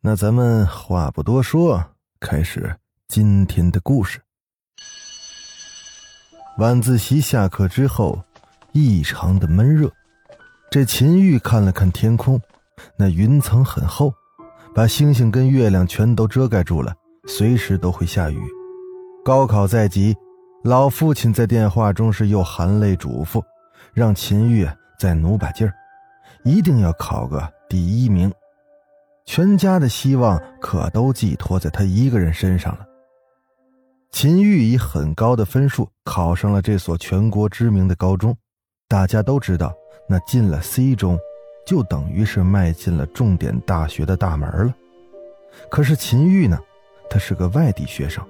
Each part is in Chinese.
那咱们话不多说，开始今天的故事。晚自习下课之后，异常的闷热。这秦玉看了看天空，那云层很厚，把星星跟月亮全都遮盖住了，随时都会下雨。高考在即，老父亲在电话中是又含泪嘱咐，让秦玉再努把劲儿，一定要考个第一名。全家的希望可都寄托在他一个人身上了。秦玉以很高的分数考上了这所全国知名的高中，大家都知道，那进了 C 中，就等于是迈进了重点大学的大门了。可是秦玉呢，他是个外地学生，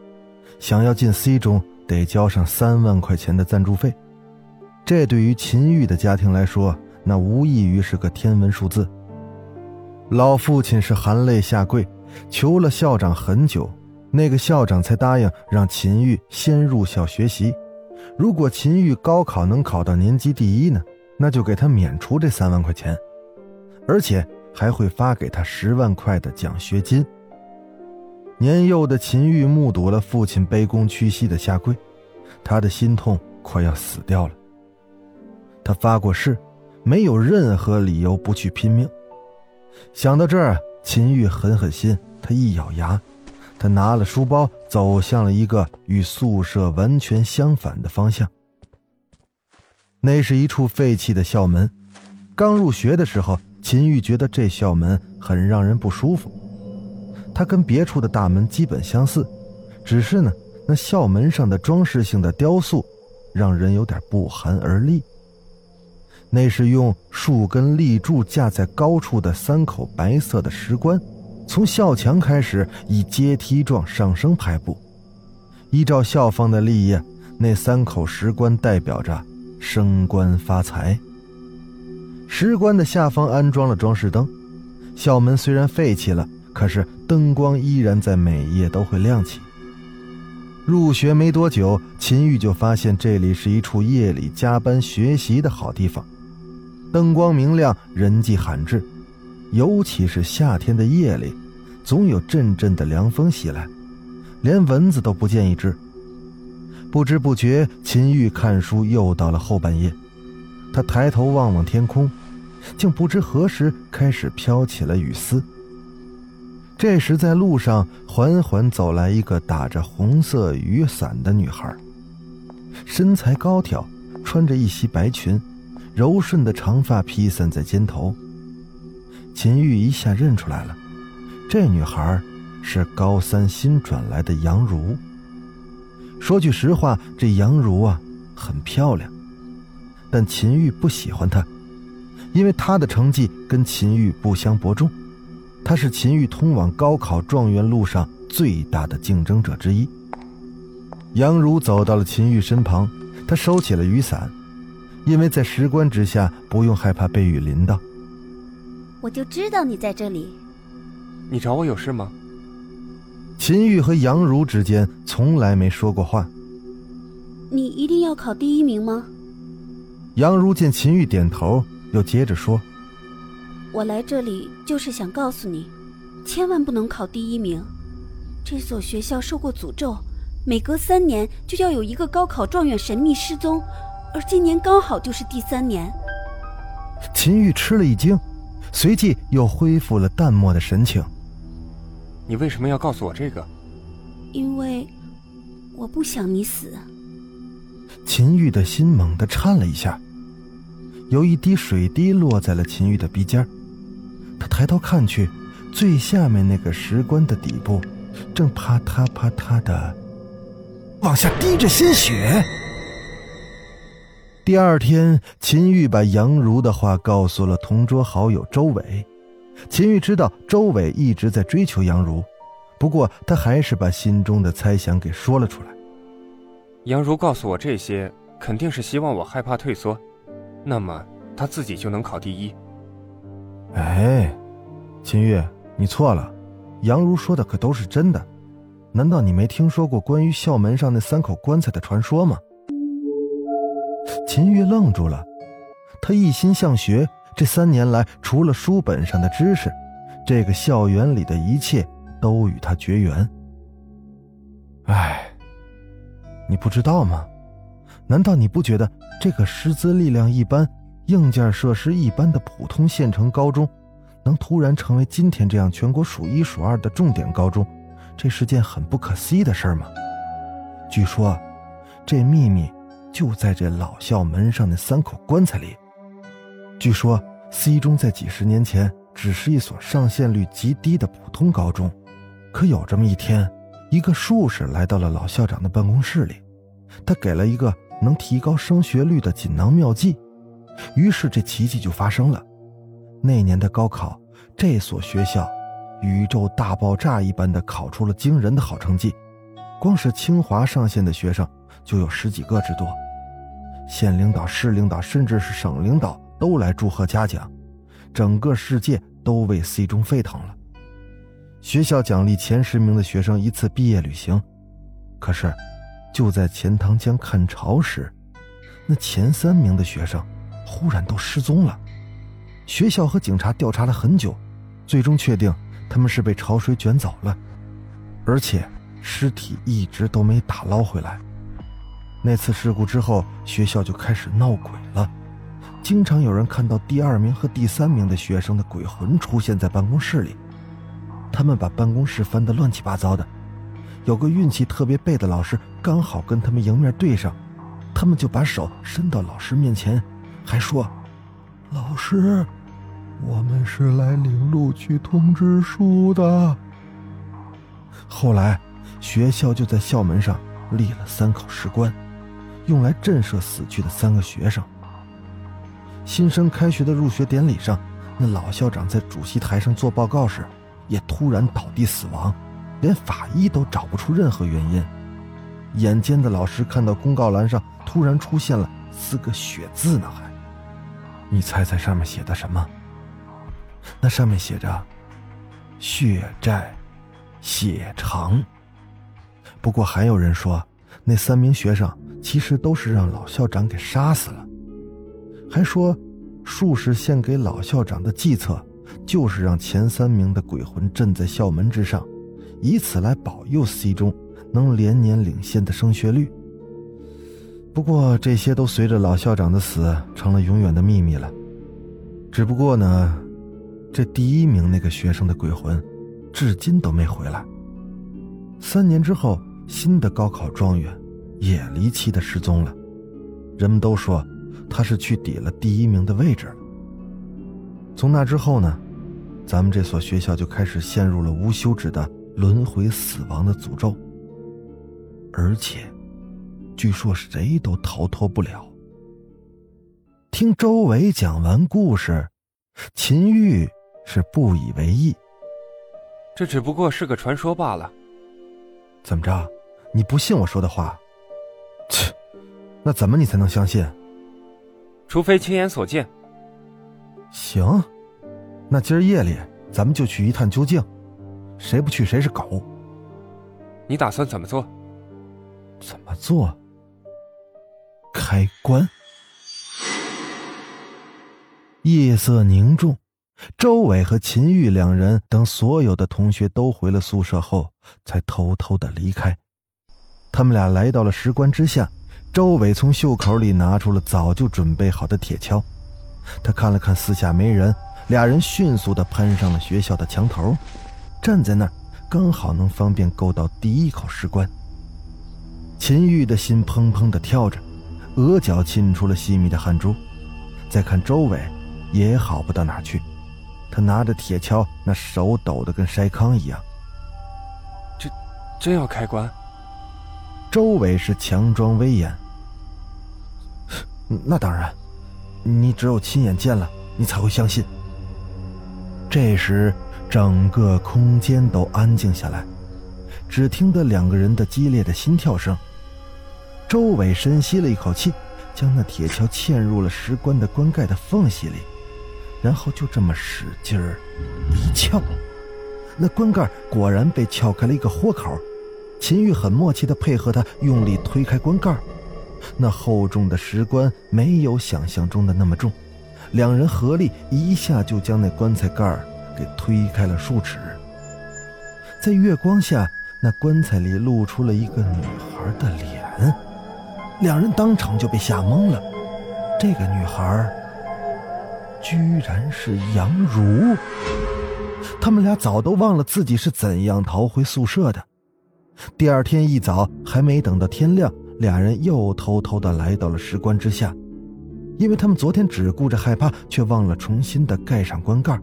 想要进 C 中得交上三万块钱的赞助费，这对于秦玉的家庭来说，那无异于是个天文数字。老父亲是含泪下跪，求了校长很久，那个校长才答应让秦玉先入校学习。如果秦玉高考能考到年级第一呢，那就给他免除这三万块钱，而且还会发给他十万块的奖学金。年幼的秦玉目睹了父亲卑躬屈膝的下跪，他的心痛快要死掉了。他发过誓，没有任何理由不去拼命。想到这儿，秦玉狠狠心。他一咬牙，他拿了书包，走向了一个与宿舍完全相反的方向。那是一处废弃的校门。刚入学的时候，秦玉觉得这校门很让人不舒服。它跟别处的大门基本相似，只是呢，那校门上的装饰性的雕塑，让人有点不寒而栗。那是用数根立柱架在高处的三口白色的石棺，从校墙开始以阶梯状上升排布。依照校方的立意，那三口石棺代表着升官发财。石棺的下方安装了装饰灯，校门虽然废弃了，可是灯光依然在每夜都会亮起。入学没多久，秦玉就发现这里是一处夜里加班学习的好地方。灯光明亮，人迹罕至，尤其是夏天的夜里，总有阵阵的凉风袭来，连蚊子都不见一只。不知不觉，秦玉看书又到了后半夜。他抬头望望天空，竟不知何时开始飘起了雨丝。这时，在路上缓缓走来一个打着红色雨伞的女孩，身材高挑，穿着一袭白裙。柔顺的长发披散在肩头，秦玉一下认出来了，这女孩是高三新转来的杨如。说句实话，这杨如啊很漂亮，但秦玉不喜欢她，因为她的成绩跟秦玉不相伯仲，她是秦玉通往高考状元路上最大的竞争者之一。杨如走到了秦玉身旁，她收起了雨伞。因为在石棺之下，不用害怕被雨淋到。我就知道你在这里。你找我有事吗？秦玉和杨如之间从来没说过话。你一定要考第一名吗？杨如见秦玉点头，又接着说：“我来这里就是想告诉你，千万不能考第一名。这所学校受过诅咒，每隔三年就要有一个高考状元神秘失踪。”而今年刚好就是第三年。秦玉吃了一惊，随即又恢复了淡漠的神情。你为什么要告诉我这个？因为我不想你死。秦玉的心猛地颤了一下，有一滴水滴落在了秦玉的鼻尖。他抬头看去，最下面那个石棺的底部，正啪嗒啪嗒的往下滴着鲜血。第二天，秦玉把杨如的话告诉了同桌好友周伟。秦玉知道周伟一直在追求杨如，不过他还是把心中的猜想给说了出来。杨如告诉我这些，肯定是希望我害怕退缩，那么他自己就能考第一。哎，秦玉，你错了，杨如说的可都是真的。难道你没听说过关于校门上那三口棺材的传说吗？秦玉愣住了，他一心向学，这三年来除了书本上的知识，这个校园里的一切都与他绝缘。哎，你不知道吗？难道你不觉得这个师资力量一般、硬件设施一般的普通县城高中，能突然成为今天这样全国数一数二的重点高中？这是件很不可思议的事吗？据说，这秘密就在这老校门上那三口棺材里。据说，C 中在几十年前只是一所上线率极低的普通高中，可有这么一天，一个术士来到了老校长的办公室里，他给了一个能提高升学率的锦囊妙计，于是这奇迹就发生了。那年的高考，这所学校。宇宙大爆炸一般的考出了惊人的好成绩，光是清华上线的学生就有十几个之多，县领导、市领导，甚至是省领导都来祝贺嘉奖，整个世界都为 C 中沸腾了。学校奖励前十名的学生一次毕业旅行，可是就在钱塘江看潮时，那前三名的学生忽然都失踪了。学校和警察调查了很久，最终确定。他们是被潮水卷走了，而且尸体一直都没打捞回来。那次事故之后，学校就开始闹鬼了，经常有人看到第二名和第三名的学生的鬼魂出现在办公室里。他们把办公室翻得乱七八糟的，有个运气特别背的老师刚好跟他们迎面对上，他们就把手伸到老师面前，还说：“老师。”我们是来领录取通知书的。后来，学校就在校门上立了三口石棺，用来震慑死去的三个学生。新生开学的入学典礼上，那老校长在主席台上做报告时，也突然倒地死亡，连法医都找不出任何原因。眼尖的老师看到公告栏上突然出现了四个血字呢，还，你猜猜上面写的什么？那上面写着“血债，血偿”。不过还有人说，那三名学生其实都是让老校长给杀死了，还说术士献给老校长的计策，就是让前三名的鬼魂镇在校门之上，以此来保佑 C 中能连年领先的升学率。不过这些都随着老校长的死成了永远的秘密了。只不过呢。这第一名那个学生的鬼魂，至今都没回来。三年之后，新的高考状元也离奇的失踪了。人们都说他是去抵了第一名的位置了。从那之后呢，咱们这所学校就开始陷入了无休止的轮回死亡的诅咒。而且，据说谁都逃脱不了。听周围讲完故事，秦玉。是不以为意，这只不过是个传说罢了。怎么着？你不信我说的话？切，那怎么你才能相信？除非亲眼所见。行，那今儿夜里咱们就去一探究竟，谁不去谁是狗。你打算怎么做？怎么做？开棺。夜色凝重。周伟和秦玉两人等所有的同学都回了宿舍后，才偷偷的离开。他们俩来到了石棺之下，周伟从袖口里拿出了早就准备好的铁锹。他看了看四下没人，俩人迅速的攀上了学校的墙头，站在那儿，刚好能方便够到第一口石棺。秦玉的心砰砰的跳着，额角沁出了细密的汗珠。再看周伟，也好不到哪去。他拿着铁锹，那手抖得跟筛糠一样。这，真要开棺？周伟是强装威严。那当然，你只有亲眼见了，你才会相信。这时，整个空间都安静下来，只听得两个人的激烈的心跳声。周伟深吸了一口气，将那铁锹嵌入了石棺的棺盖的缝隙里，然后就这么使劲儿一撬，那棺盖果然被撬开了一个豁口。秦玉很默契地配合他，用力推开棺盖。那厚重的石棺没有想象中的那么重，两人合力一下就将那棺材盖给推开了数尺。在月光下，那棺材里露出了一个女孩的脸，两人当场就被吓懵了。这个女孩居然是杨如，他们俩早都忘了自己是怎样逃回宿舍的。第二天一早，还没等到天亮，俩人又偷偷的来到了石棺之下，因为他们昨天只顾着害怕，却忘了重新的盖上棺盖。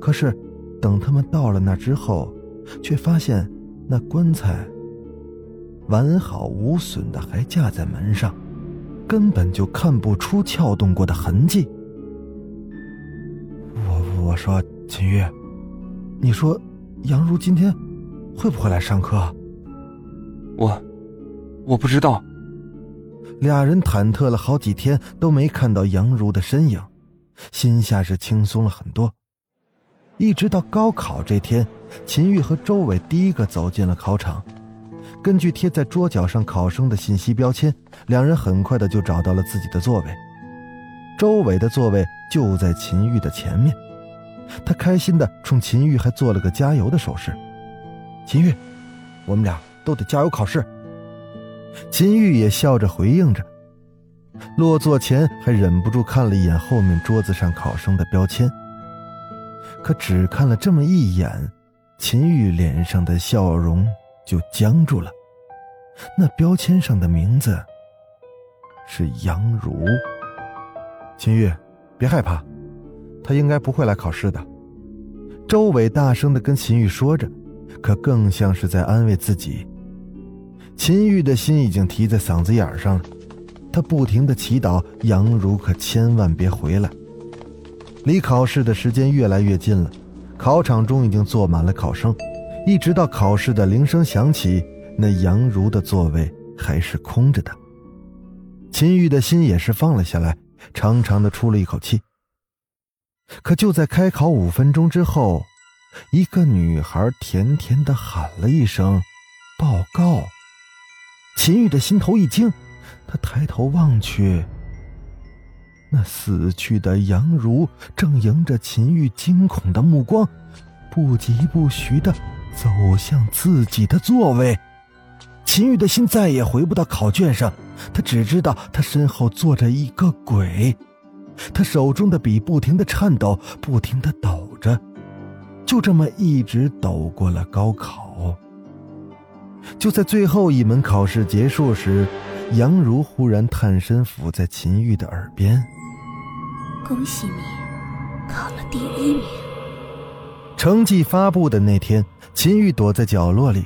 可是，等他们到了那之后，却发现那棺材完好无损的还架在门上，根本就看不出撬动过的痕迹。我我说秦玉，你说杨如今天？会不会来上课？我，我不知道。俩人忐忑了好几天，都没看到杨如的身影，心下是轻松了很多。一直到高考这天，秦玉和周伟第一个走进了考场。根据贴在桌角上考生的信息标签，两人很快的就找到了自己的座位。周伟的座位就在秦玉的前面，他开心的冲秦玉还做了个加油的手势。秦玉，我们俩都得加油考试。秦玉也笑着回应着，落座前还忍不住看了一眼后面桌子上考生的标签。可只看了这么一眼，秦玉脸上的笑容就僵住了。那标签上的名字是杨如。秦玉，别害怕，他应该不会来考试的。周伟大声的跟秦玉说着。可更像是在安慰自己。秦玉的心已经提在嗓子眼上了，他不停的祈祷杨如可千万别回来。离考试的时间越来越近了，考场中已经坐满了考生，一直到考试的铃声响起，那杨如的座位还是空着的。秦玉的心也是放了下来，长长的出了一口气。可就在开考五分钟之后。一个女孩甜甜的喊了一声：“报告。”秦玉的心头一惊，他抬头望去，那死去的杨如正迎着秦玉惊恐的目光，不疾不徐的走向自己的座位。秦玉的心再也回不到考卷上，他只知道他身后坐着一个鬼，他手中的笔不停的颤抖，不停的抖着。就这么一直抖过了高考。就在最后一门考试结束时，杨如忽然探身伏在秦玉的耳边：“恭喜你，考了第一名。”成绩发布的那天，秦玉躲在角落里，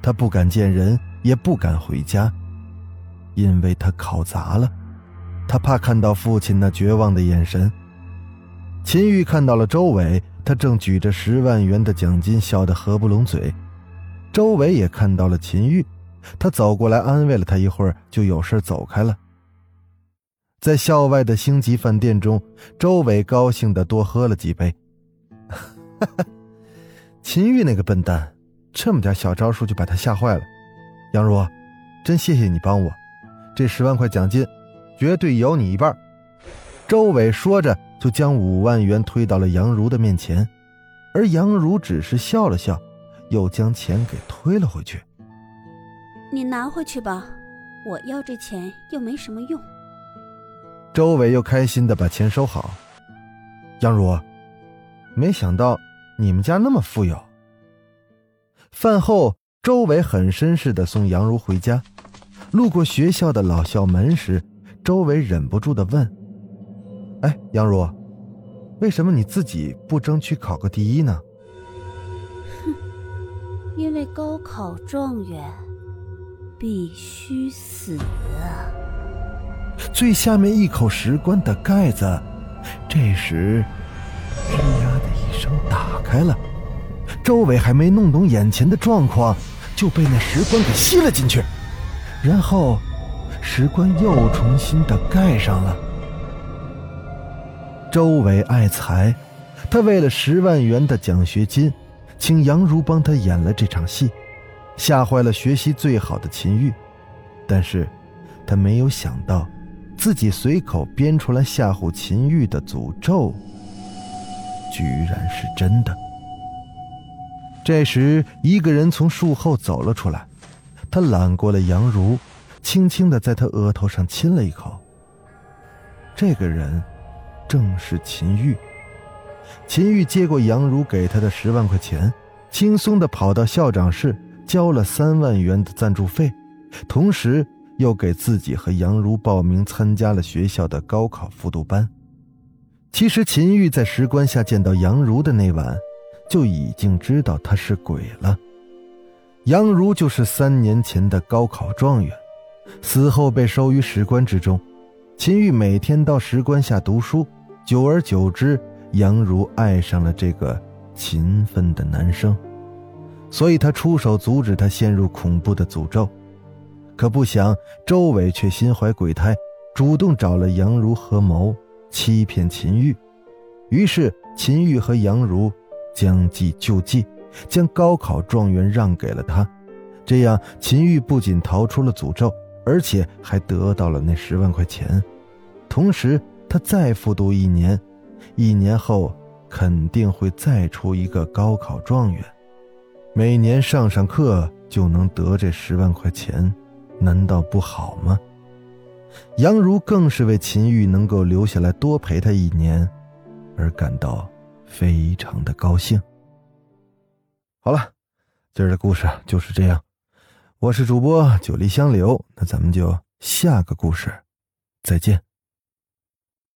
他不敢见人，也不敢回家，因为他考砸了，他怕看到父亲那绝望的眼神。秦玉看到了周伟。他正举着十万元的奖金，笑得合不拢嘴。周伟也看到了秦玉，他走过来安慰了他一会儿，就有事走开了。在校外的星级饭店中，周伟高兴的多喝了几杯。秦玉那个笨蛋，这么点小招数就把他吓坏了。杨如，真谢谢你帮我，这十万块奖金，绝对有你一半。周伟说着。就将五万元推到了杨如的面前，而杨如只是笑了笑，又将钱给推了回去。你拿回去吧，我要这钱又没什么用。周伟又开心的把钱收好。杨如，没想到你们家那么富有。饭后，周伟很绅士的送杨如回家。路过学校的老校门时，周伟忍不住的问。哎，杨茹，为什么你自己不争取考个第一呢？哼，因为高考状元必须死啊！最下面一口石棺的盖子，这时吱呀的一声打开了，周伟还没弄懂眼前的状况，就被那石棺给吸了进去，然后石棺又重新的盖上了。周伟爱财，他为了十万元的奖学金，请杨如帮他演了这场戏，吓坏了学习最好的秦玉。但是，他没有想到，自己随口编出来吓唬秦玉的诅咒，居然是真的。这时，一个人从树后走了出来，他揽过了杨如，轻轻的在他额头上亲了一口。这个人。正是秦玉。秦玉接过杨如给他的十万块钱，轻松的跑到校长室交了三万元的赞助费，同时又给自己和杨如报名参加了学校的高考复读班。其实秦玉在石棺下见到杨如的那晚，就已经知道他是鬼了。杨如就是三年前的高考状元，死后被收于石棺之中。秦玉每天到石棺下读书，久而久之，杨如爱上了这个勤奋的男生，所以他出手阻止他陷入恐怖的诅咒。可不想周伟却心怀鬼胎，主动找了杨如合谋，欺骗秦玉。于是秦玉和杨如将计就计，将高考状元让给了他。这样，秦玉不仅逃出了诅咒。而且还得到了那十万块钱，同时他再复读一年，一年后肯定会再出一个高考状元，每年上上课就能得这十万块钱，难道不好吗？杨如更是为秦玉能够留下来多陪他一年，而感到非常的高兴。好了，今儿的故事就是这样。我是主播九黎香柳，那咱们就下个故事再见。